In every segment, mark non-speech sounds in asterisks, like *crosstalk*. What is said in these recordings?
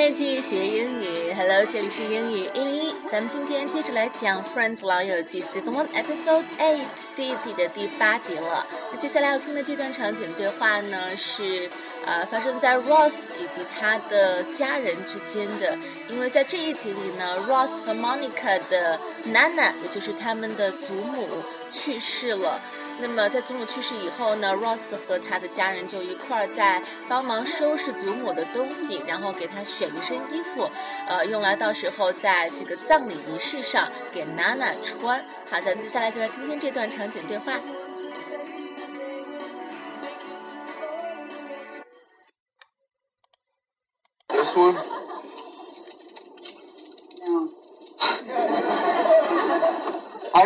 妹继续学英语，Hello，这里是英语一零一，咱们今天接着来讲《Friends 老友记》Season One Episode Eight 第一季的第八集了。那接下来要听的这段场景对话呢，是呃发生在 Ross 以及他的家人之间的，因为在这一集里呢，Ross 和 Monica 的 Nana，也就是他们的祖母去世了。那么在祖母去世以后呢，Ross 和他的家人就一块儿在帮忙收拾祖母的东西，然后给她选一身衣服，呃，用来到时候在这个葬礼仪式上给娜娜穿。好，咱们接下来就来听听这段场景对话。This one?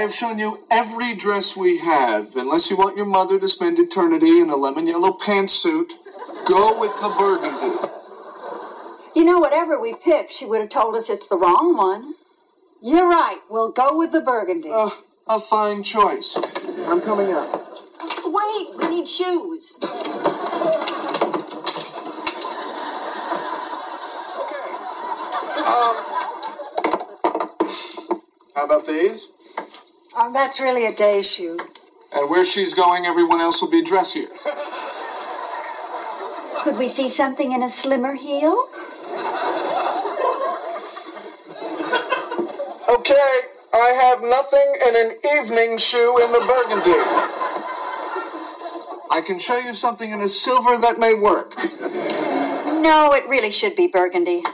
Have shown you every dress we have. Unless you want your mother to spend eternity in a lemon yellow pantsuit, go with the burgundy. You know, whatever we pick, she would have told us it's the wrong one. You're right. We'll go with the burgundy. Uh, a fine choice. I'm coming up. Wait, we need shoes. Um, how about these? Um, that's really a day shoe. And where she's going, everyone else will be dressier. Could we see something in a slimmer heel? Okay, I have nothing in an evening shoe in the burgundy. I can show you something in a silver that may work. No, it really should be burgundy.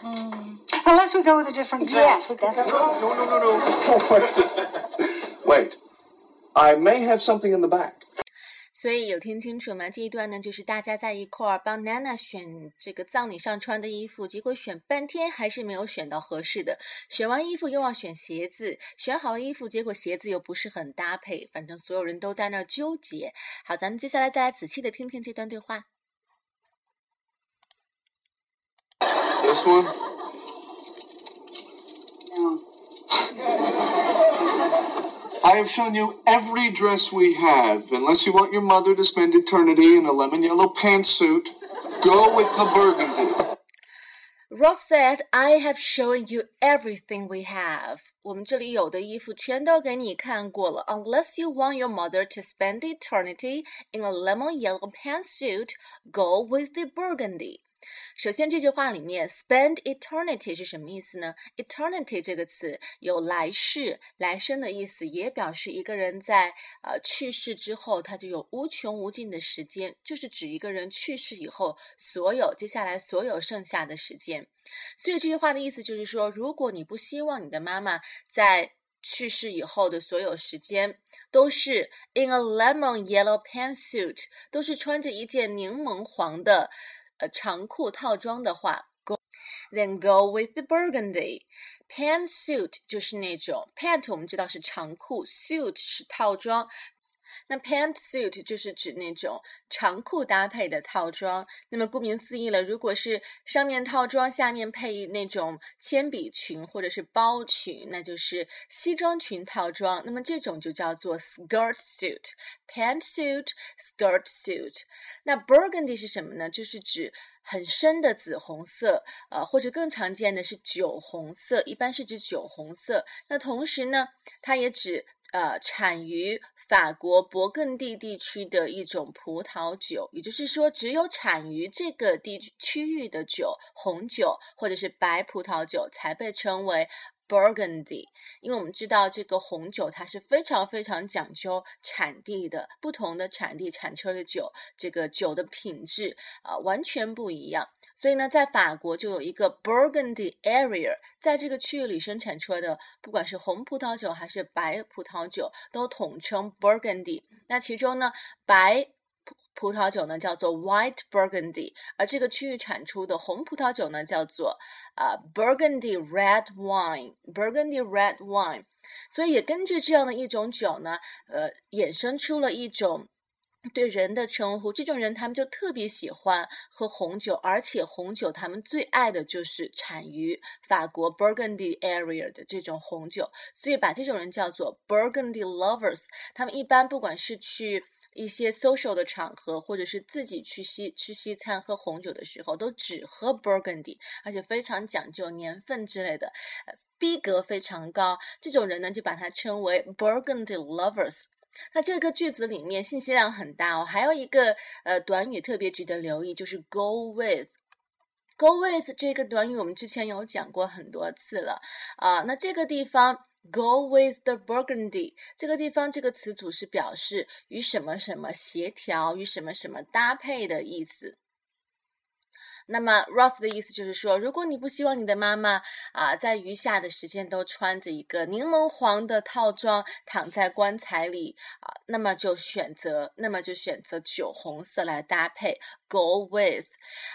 Unless we go with a different dress. Yes, we that's go. No, no, no, no, no. *laughs* Wait. I may have something in the back. 所以有听清楚吗？这一段呢，就是大家在一块儿帮娜娜选这个葬礼上穿的衣服，结果选半天还是没有选到合适的。选完衣服又要选鞋子，选好了衣服，结果鞋子又不是很搭配，反正所有人都在那儿纠结。好，咱们接下来再来仔细的听听这段对话。This one? I have shown you every dress we have. Unless you want your mother to spend eternity in a lemon yellow pantsuit, go with the burgundy. Ross said, "I have shown you everything we have." 我们这里有的衣服全都给你看过了。Unless you want your mother to spend eternity in a lemon yellow pantsuit, go with the burgundy. 首先，这句话里面 “spend eternity” 是什么意思呢？eternity 这个词有来世、来生的意思，也表示一个人在呃去世之后，他就有无穷无尽的时间，就是指一个人去世以后所有接下来所有剩下的时间。所以这句话的意思就是说，如果你不希望你的妈妈在去世以后的所有时间都是 in a lemon yellow pantsuit，都是穿着一件柠檬黄的。呃长裤套装的话，go then go with the burgundy pantsuit 就是那种 pant 我们知道是长裤，suit 是套装。那 pantsuit 就是指那种长裤搭配的套装。那么顾名思义了，如果是上面套装，下面配那种铅笔裙或者是包裙，那就是西装裙套装。那么这种就叫做 skirt suit。pantsuit skirt suit。那 burgundy 是什么呢？就是指很深的紫红色，呃，或者更常见的是酒红色，一般是指酒红色。那同时呢，它也指呃产于法国勃艮第地区的一种葡萄酒，也就是说，只有产于这个地区域的酒，红酒或者是白葡萄酒才被称为。Burgundy，因为我们知道这个红酒它是非常非常讲究产地的，不同的产地产出的酒，这个酒的品质啊、完全不一样。所以呢，在法国就有一个 Burgundy area，在这个区域里生产出来的，不管是红葡萄酒还是白葡萄酒，都统称 Burgundy。那其中呢，白葡萄酒呢叫做 White Burgundy，而这个区域产出的红葡萄酒呢叫做啊、Burgundy Red Wine，Burgundy Red Wine。所以也根据这样的一种酒呢，呃，衍生出了一种。对人的称呼，这种人他们就特别喜欢喝红酒，而且红酒他们最爱的就是产于法国 Burgundy area 的这种红酒，所以把这种人叫做 Burgundy lovers。他们一般不管是去一些 social 的场合，或者是自己去西吃西餐喝红酒的时候，都只喝 Burgundy，而且非常讲究年份之类的，逼格非常高。这种人呢，就把它称为 Burgundy lovers。那这个句子里面信息量很大哦，还有一个呃短语特别值得留意，就是 go with。go with 这个短语我们之前有讲过很多次了啊。那这个地方 go with the Burgundy 这个地方这个词组是表示与什么什么协调，与什么什么搭配的意思。那么 Ross 的意思就是说，如果你不希望你的妈妈啊，在余下的时间都穿着一个柠檬黄的套装躺在棺材里啊，那么就选择，那么就选择酒红色来搭配，Go with，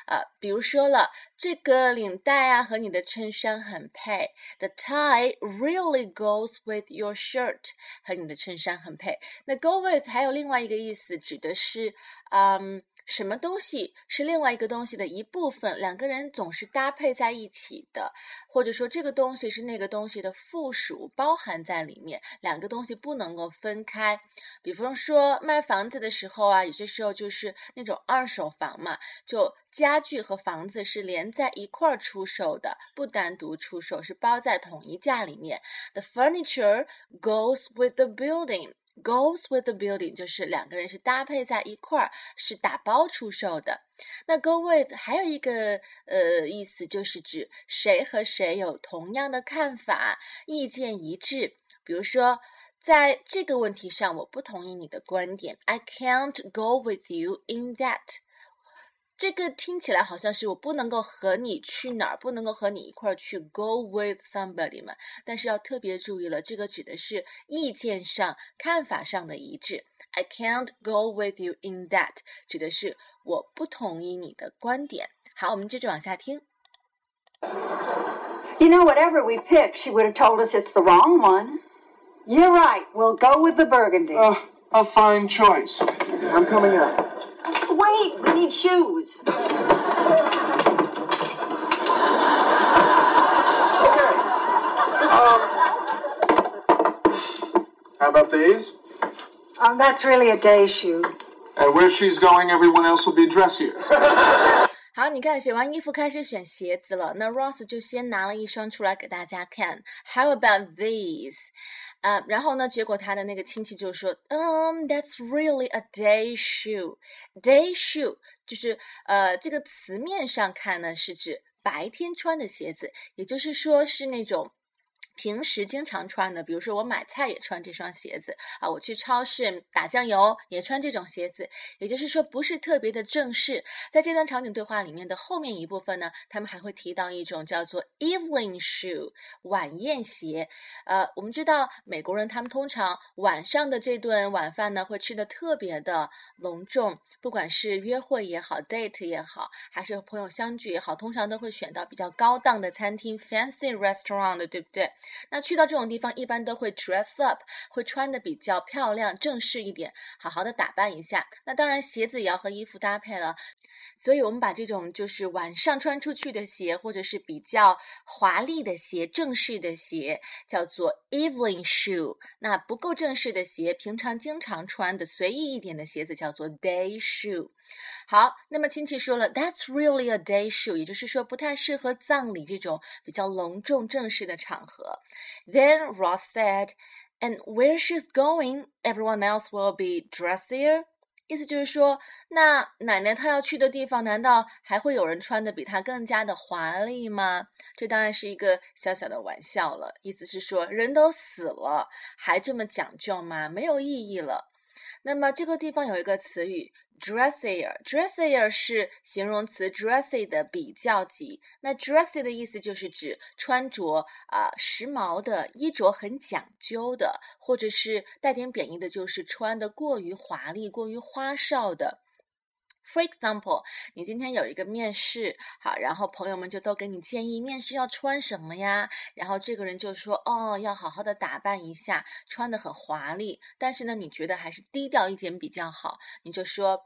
啊，比如说了，这个领带啊和你的衬衫很配，The tie really goes with your shirt，和你的衬衫很配。那 Go with 还有另外一个意思，指的是，嗯。什么东西是另外一个东西的一部分？两个人总是搭配在一起的，或者说这个东西是那个东西的附属，包含在里面。两个东西不能够分开。比方说卖房子的时候啊，有些时候就是那种二手房嘛，就家具和房子是连在一块儿出售的，不单独出售，是包在统一价里面。The furniture goes with the building. Goes with the building 就是两个人是搭配在一块儿，是打包出售的。那 go with 还有一个呃意思，就是指谁和谁有同样的看法，意见一致。比如说，在这个问题上，我不同意你的观点。I can't go with you in that. 这个听起来好像是我不能够和你去哪儿，不能够和你一块儿去 go with somebody 嘛。但是要特别注意了，这个指的是意见上、看法上的一致。I can't go with you in that，指的是我不同意你的观点。好，我们接着往下听。You know, whatever we pick, she would have told us it's the wrong one. You're right. We'll go with the burgundy. Uh, a fine choice. I'm coming out. Wait, we need shoes. Okay. Um, how about these? Um, that's really a day shoe. And where she's going, everyone else will be dressier. *laughs* 好，你看选完衣服开始选鞋子了。那 Ross 就先拿了一双出来给大家看。How about these？啊，然后呢，结果他的那个亲戚就说，嗯，That's really a day shoe。Day shoe 就是呃，这个词面上看呢，是指白天穿的鞋子，也就是说是那种。平时经常穿的，比如说我买菜也穿这双鞋子啊，我去超市打酱油也穿这种鞋子，也就是说不是特别的正式。在这段场景对话里面的后面一部分呢，他们还会提到一种叫做 evening shoe 晚宴鞋。呃，我们知道美国人他们通常晚上的这顿晚饭呢会吃的特别的隆重，不管是约会也好，date 也好，还是和朋友相聚也好，通常都会选到比较高档的餐厅，fancy restaurant，对不对？那去到这种地方，一般都会 dress up，会穿的比较漂亮、正式一点，好好的打扮一下。那当然，鞋子也要和衣服搭配了。所以，我们把这种就是晚上穿出去的鞋，或者是比较华丽的鞋、正式的鞋，叫做 evening shoe。那不够正式的鞋，平常经常穿的随意一点的鞋子，叫做 day shoe。好，那么亲戚说了，That's really a day shoe，也就是说不太适合葬礼这种比较隆重正式的场合。Then Ross said，And where she's going, everyone else will be dressier。意思就是说，那奶奶她要去的地方，难道还会有人穿的比她更加的华丽吗？这当然是一个小小的玩笑了。意思是说，人都死了，还这么讲究吗？没有意义了。那么这个地方有一个词语。dressier，dressier 是形容词 dressy 的比较级。那 dressy 的意思就是指穿着啊时髦的衣着很讲究的，或者是带点贬义的，就是穿的过于华丽、过于花哨的。For example，你今天有一个面试，好，然后朋友们就都给你建议面试要穿什么呀？然后这个人就说，哦，要好好的打扮一下，穿的很华丽，但是呢，你觉得还是低调一点比较好，你就说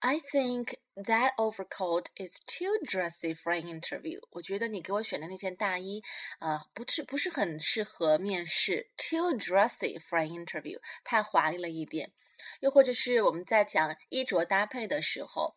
I think that overcoat is too dressy for an interview。我觉得你给我选的那件大衣，呃，不是不是很适合面试。Too dressy for an interview，太华丽了一点。又或者是我们在讲衣着搭配的时候。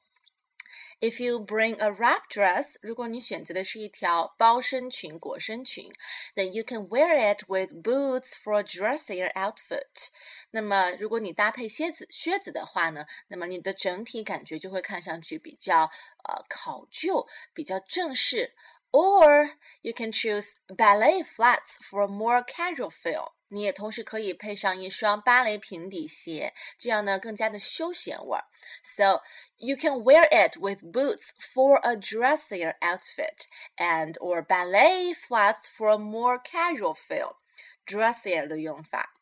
If you bring a wrap dress，如果你选择的是一条包身裙、裹身裙，then you can wear it with boots for a dressier outfit。那么，如果你搭配靴子、靴子的话呢，那么你的整体感觉就会看上去比较呃考究、比较正式。Or you can choose ballet flats for a more casual feel。 你也同时可以配上一双芭蕾平底鞋，这样呢更加的休闲味儿。So you can wear it with boots for a dressier outfit and or ballet flats for a more casual feel. Dressier 的用法。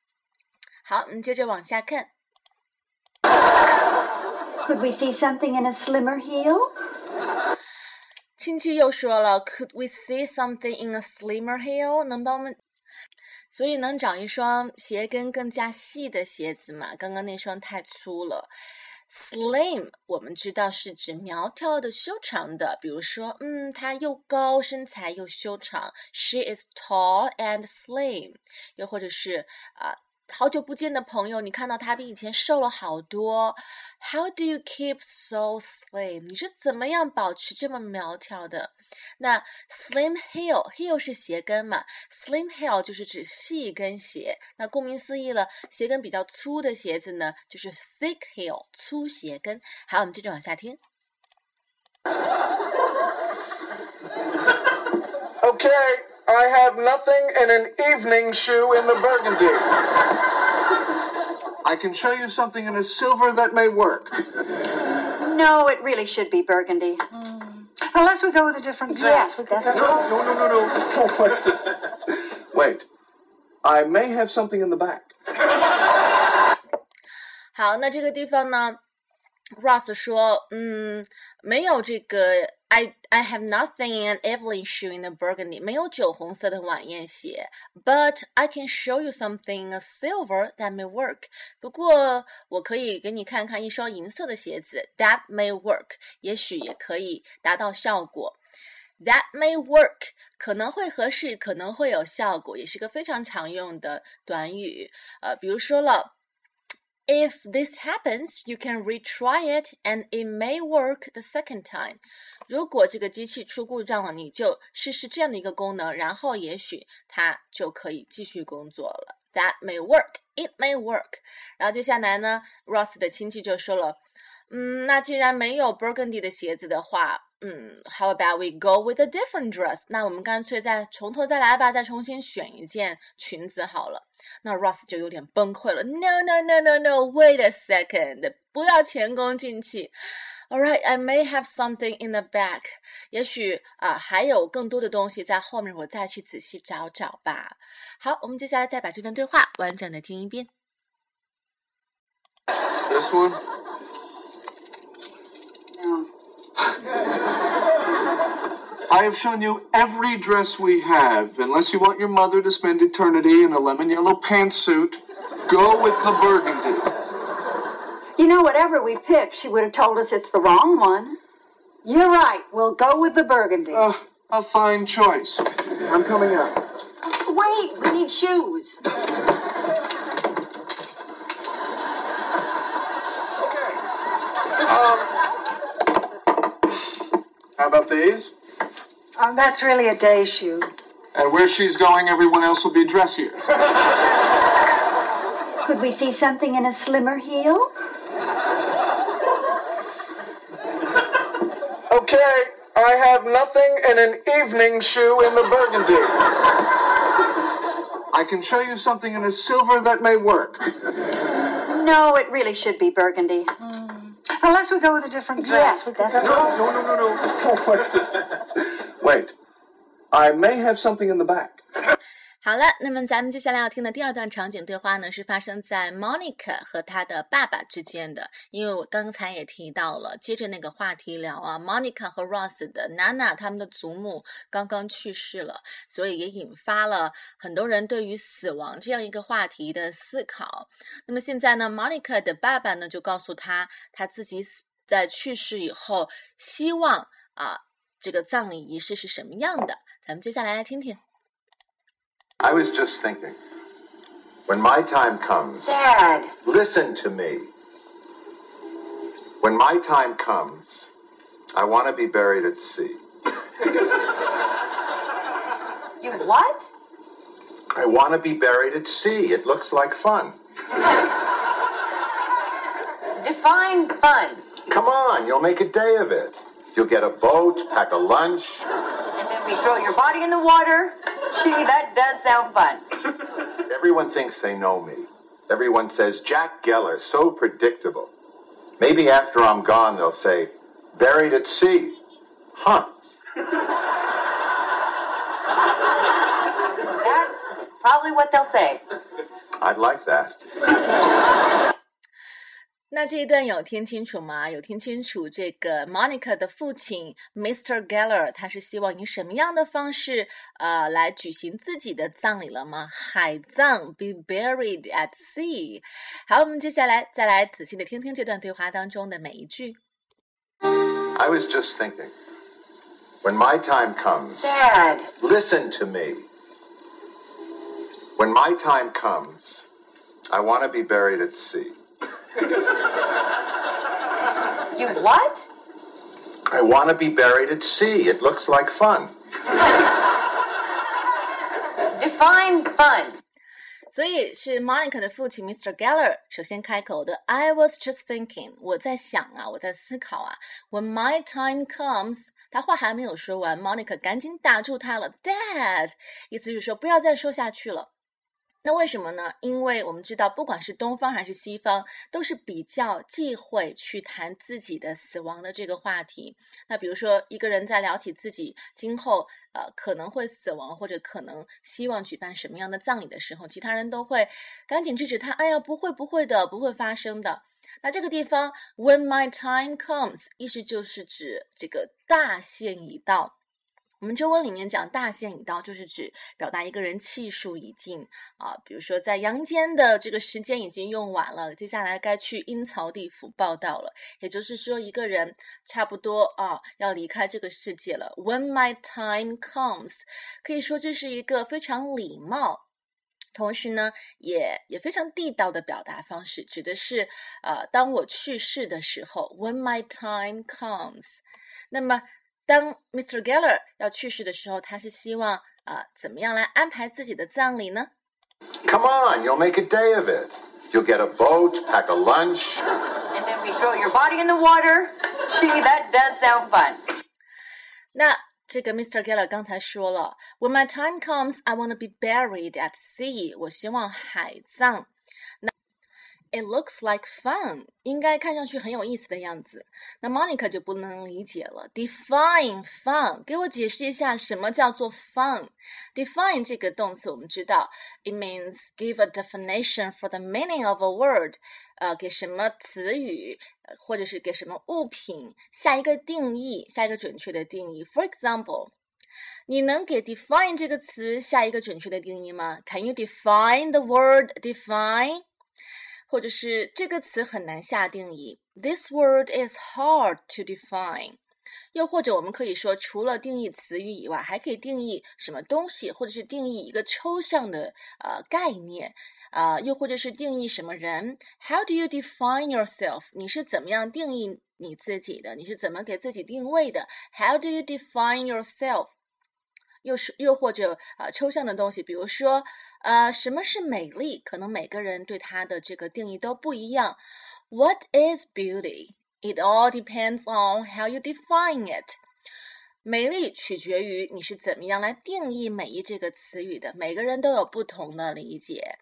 好，我们接着往下看。Could we see something in a slimmer heel? 亲戚又说了，Could we see something in a slimmer heel？能帮我们 所以能找一双鞋跟更加细的鞋子嘛？刚刚那双太粗了。Slim 我们知道是指苗条的、修长的，比如说，嗯，她又高，身材又修长。She is tall and slim。又或者是啊。好久不见的朋友，你看到他比以前瘦了好多。How do you keep so slim？你是怎么样保持这么苗条的？那 slim heel heel 是鞋跟嘛？slim heel 就是指细跟鞋。那顾名思义了，鞋跟比较粗的鞋子呢，就是 thick heel 粗鞋跟。好，我们接着往下听。Okay. I have nothing in an evening shoe in the burgundy. I can show you something in a silver that may work. No, it really should be burgundy. Mm. Unless we go with a different dress. Yes, we could go. No, no, no, no, no. Wait. Wait. I may have something in the back. *laughs* 好，那这个地方呢 ，Ross 说，嗯，没有这个 I I have nothing in an Evelyn shoe in the burgundy，没有酒红色的晚宴鞋。But I can show you something a silver that may work。不过我可以给你看看一双银色的鞋子，that may work，也许也可以达到效果。That may work 可能会合适，可能会有效果，也是个非常常用的短语。呃，比如说了。If this happens, you can retry it and it may work the second time. 如果这个机器出故障了，你就试试这样的一个功能，然后也许它就可以继续工作了。That may work, it may work。然后接下来呢，Ross 的亲戚就说了，嗯，那既然没有 Burgundy 的鞋子的话， 嗯，How about we go with a different dress？那我们干脆再从头再来吧，再重新选一件裙子好了。那 Ross 就有点崩溃了。No, no, no, no, no. Wait a second，不要前功尽弃。All right, I may have something in the back。也许啊，还有更多的东西在后面，我再去仔细找找吧。好，我们接下来再把这段对话完整的听一遍。This one. No. I have shown you every dress we have. Unless you want your mother to spend eternity in a lemon yellow pantsuit, go with the burgundy. You know, whatever we pick, she would have told us it's the wrong one. You're right. We'll go with the burgundy. Uh, a fine choice. I'm coming out. Wait, we need shoes. Okay. Um, how about these? Um, that's really a day shoe. And where she's going, everyone else will be dressier. Could we see something in a slimmer heel? Okay, I have nothing in an evening shoe in the burgundy. I can show you something in a silver that may work. No, it really should be burgundy. Mm. Unless we go with a different dress. Yes, we could that's go. No, no, no, no, no. Wait. *laughs* Wait. I may have something in the back. 好了，那么咱们接下来要听的第二段场景对话呢，是发生在 Monica 和她的爸爸之间的。因为我刚才也提到了，接着那个话题聊啊，Monica 和 Ross 的 Nana 他们的祖母刚刚去世了，所以也引发了很多人对于死亡这样一个话题的思考。那么现在呢，Monica 的爸爸呢就告诉他，他自己死。在去世以后，希望啊这个葬礼仪式是什么样的？咱们接下来来听听。I was just thinking. When my time comes, Dad. listen to me. When my time comes, I want to be buried at sea. You what? I want to be buried at sea. It looks like fun. Define fun. Come on, you'll make a day of it. You'll get a boat, pack a lunch. And then we throw your body in the water. Gee, that does sound fun. *laughs* Everyone thinks they know me. Everyone says, Jack Geller, so predictable. Maybe after I'm gone, they'll say, buried at sea. Huh. That's probably what they'll say. I'd like that. *laughs* 那这一段有听清楚吗？有听清楚这个 Monica 的父亲 Mr. Geller 他是希望以什么样的方式呃来举行自己的葬礼了吗？海葬，be buried at sea。好，我们接下来再来仔细的听听这段对话当中的每一句。 I was just thinking. When my time comes, Dad. listen to me. When my time comes, I want to be buried at sea. You what? I want to be buried at sea. It looks like fun. Define fun. 所以是 Monica 的父亲 Mr. Geller 首先开口的。I was just thinking，我在想啊，我在思考啊。When my time comes，他话还没有说完，Monica 赶紧打住他了。Dad，意思是说不要再说下去了。 那为什么呢？因为我们知道，不管是东方还是西方，都是比较忌讳去谈自己的死亡的这个话题。那比如说，一个人在聊起自己今后呃可能会死亡，或者可能希望举办什么样的葬礼的时候，其他人都会赶紧制止他。哎呀，不会，不会的，不会发生的。那这个地方，When my time comes，意思就是指这个大限已到。我们中文里面讲大限已到，就是指表达一个人气数已尽啊，比如说在阳间的这个时间已经用完了，接下来该去阴曹地府报道了。也就是说，一个人差不多啊要离开这个世界了。When my time comes，可以说这是一个非常礼貌。同时呢，也也非常地道的表达方式，指的是呃，当我去世的时候，When my time comes，那么当 Mr. Geller 要去世的时候，他是希望啊、呃，怎么样来安排自己的葬礼呢？ Come on, you'll make a day of it. You'll get a boat, pack a lunch. And then we throw your body in the water. Gee, that does sound fun. 那这个 Mr. Geller 刚才说了，When my time comes, I want to be buried at sea。我希望海葬。那 It looks like fun，应该看上去很有意思的样子。那 Monica 就不能理解了，Define fun，给我解释一下什么叫做 fun。Define 这个动词我们知道，it means give a definition for the meaning of a word，呃，给什么词语呃或者是给什么物品下一个定义，下一个准确的定义。For example。你能给 define 这个词下一个准确的定义吗？Can you define the word define？ 或者是这个词很难下定义，This word is hard to define。又或者我们可以说，除了定义词语以外，还可以定义什么东西，或者是定义一个抽象的呃概念，啊、又或者是定义什么人。How do you define yourself？你是怎么样定义你自己的？你是怎么给自己定位的？How do you define yourself？又是又或者啊、呃、抽象的东西，比如说呃什么是美丽？可能每个人对它的这个定义都不一样。What is beauty? It all depends on how you define it. 美丽取决于你是怎么样来定义美丽这个词语的，每个人都有不同的理解。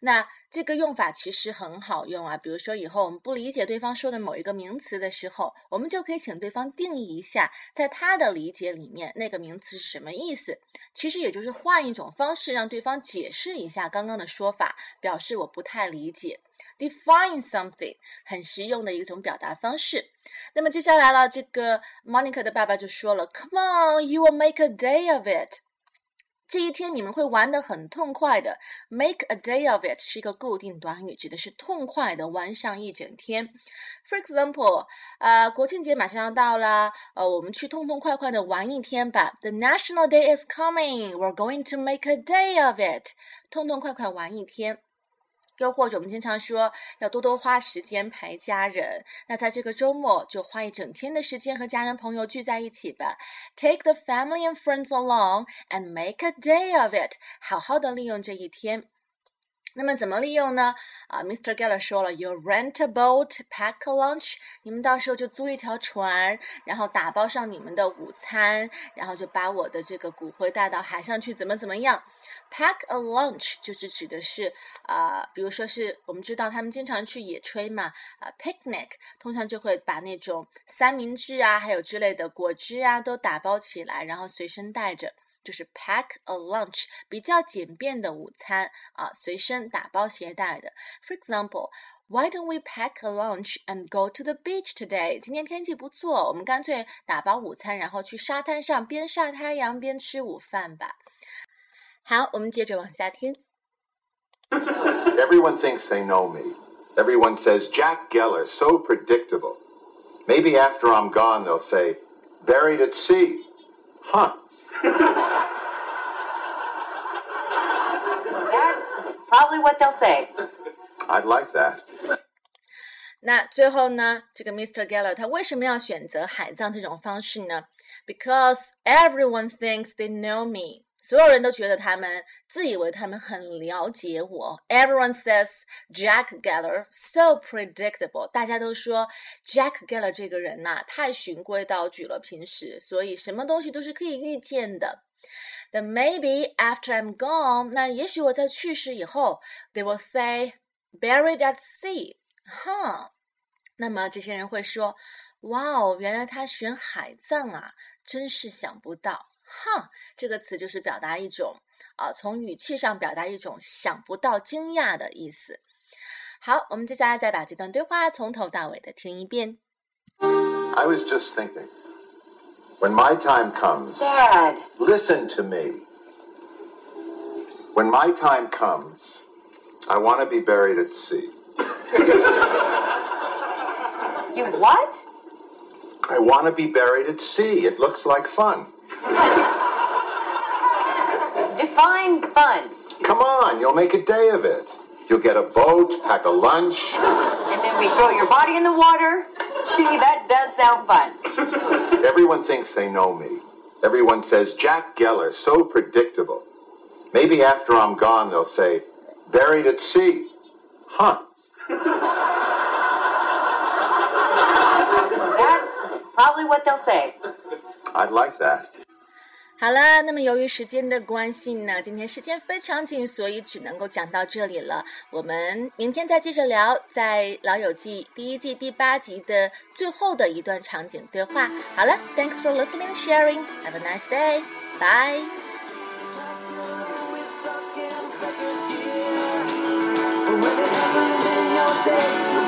那这个用法其实很好用啊，比如说以后我们不理解对方说的某一个名词的时候，我们就可以请对方定义一下，在他的理解里面那个名词是什么意思。其实也就是换一种方式让对方解释一下刚刚的说法，表示我不太理解。Define something 很实用的一种表达方式。那么接下来了，这个 Monica 的爸爸就说了：“Come on, you will make a day of it。”这一天你们会玩得很痛快的。Make a day of it 是一个固定短语，指的是痛快的玩上一整天。For example，呃，国庆节马上要到啦，呃，我们去痛痛快快的玩一天吧。The National Day is coming. We're going to make a day of it. 痛痛快快玩一天。又或者我们经常说要多多花时间陪家人，那在这个周末就花一整天的时间和家人朋友聚在一起吧。Take the family and friends along and make a day of it，好好的利用这一天。那么怎么利用呢？啊，Mr. Geller 说了，You rent a boat, pack a lunch，你们到时候就租一条船，然后打包上你们的午餐，然后就把我的这个骨灰带到海上去，怎么怎么样？Pack a lunch 就是指的是啊，比如说是我们知道他们经常去野炊嘛，啊，picnic 通常就会把那种三明治啊，还有之类的果汁啊都打包起来，然后随身带着。就是 pack a lunch，比较简便的午餐啊，随身打包携带的。For example, why don't we pack a lunch and go to the beach today？今天天气不错，我们干脆打包午餐，然后去沙滩上边晒太阳边吃午饭吧。好，我们接着往下听。Everyone thinks they know me. Everyone says, Jack Geller, so predictable. Maybe after I'm gone, they'll say, buried at sea. Huh. That's probably what they'll say. I'd like that. 那最后呢，这个 Mr. Geller 他为什么要选择海葬这种方式呢？Because everyone thinks they know me。 所有人都觉得他们自以为他们很了解我。Everyone says Jack Geller so predictable。大家都说 Jack Geller 这个人呐、太循规蹈矩了，平时所以什么东西都是可以预见的。Then maybe after I'm gone，那也许我在去世以后，they will say buried at sea。哈，那么这些人会说，哇哦，原来他选海葬啊，真是想不到。哼，这个词就是表达一种啊，从语气上表达一种想不到、惊讶的意思。好，我们接下来再把这段对话从头到尾的听一遍。I was just thinking. When my time comes, Dad, listen to me. When my time comes, I want to be buried at sea. you what? I want to be buried at sea. It looks like fun. Define fun. Come on, you'll make a day of it. You'll get a boat, pack a lunch. And then we throw your body in the water. Gee, that does sound fun. Everyone thinks they know me. Everyone says, Jack Geller, so predictable. Maybe after I'm gone, they'll say, buried at sea. Huh. That's probably what they'll say. I'd like that. 好了，那么由于时间的关系呢，今天时间非常紧，所以只能够讲到这里了。我们明天再接着聊，在《老友记》第一季第八集的最后的一段场景对话。好了，Thanks for listening, sharing. Have a nice day. Bye. Take you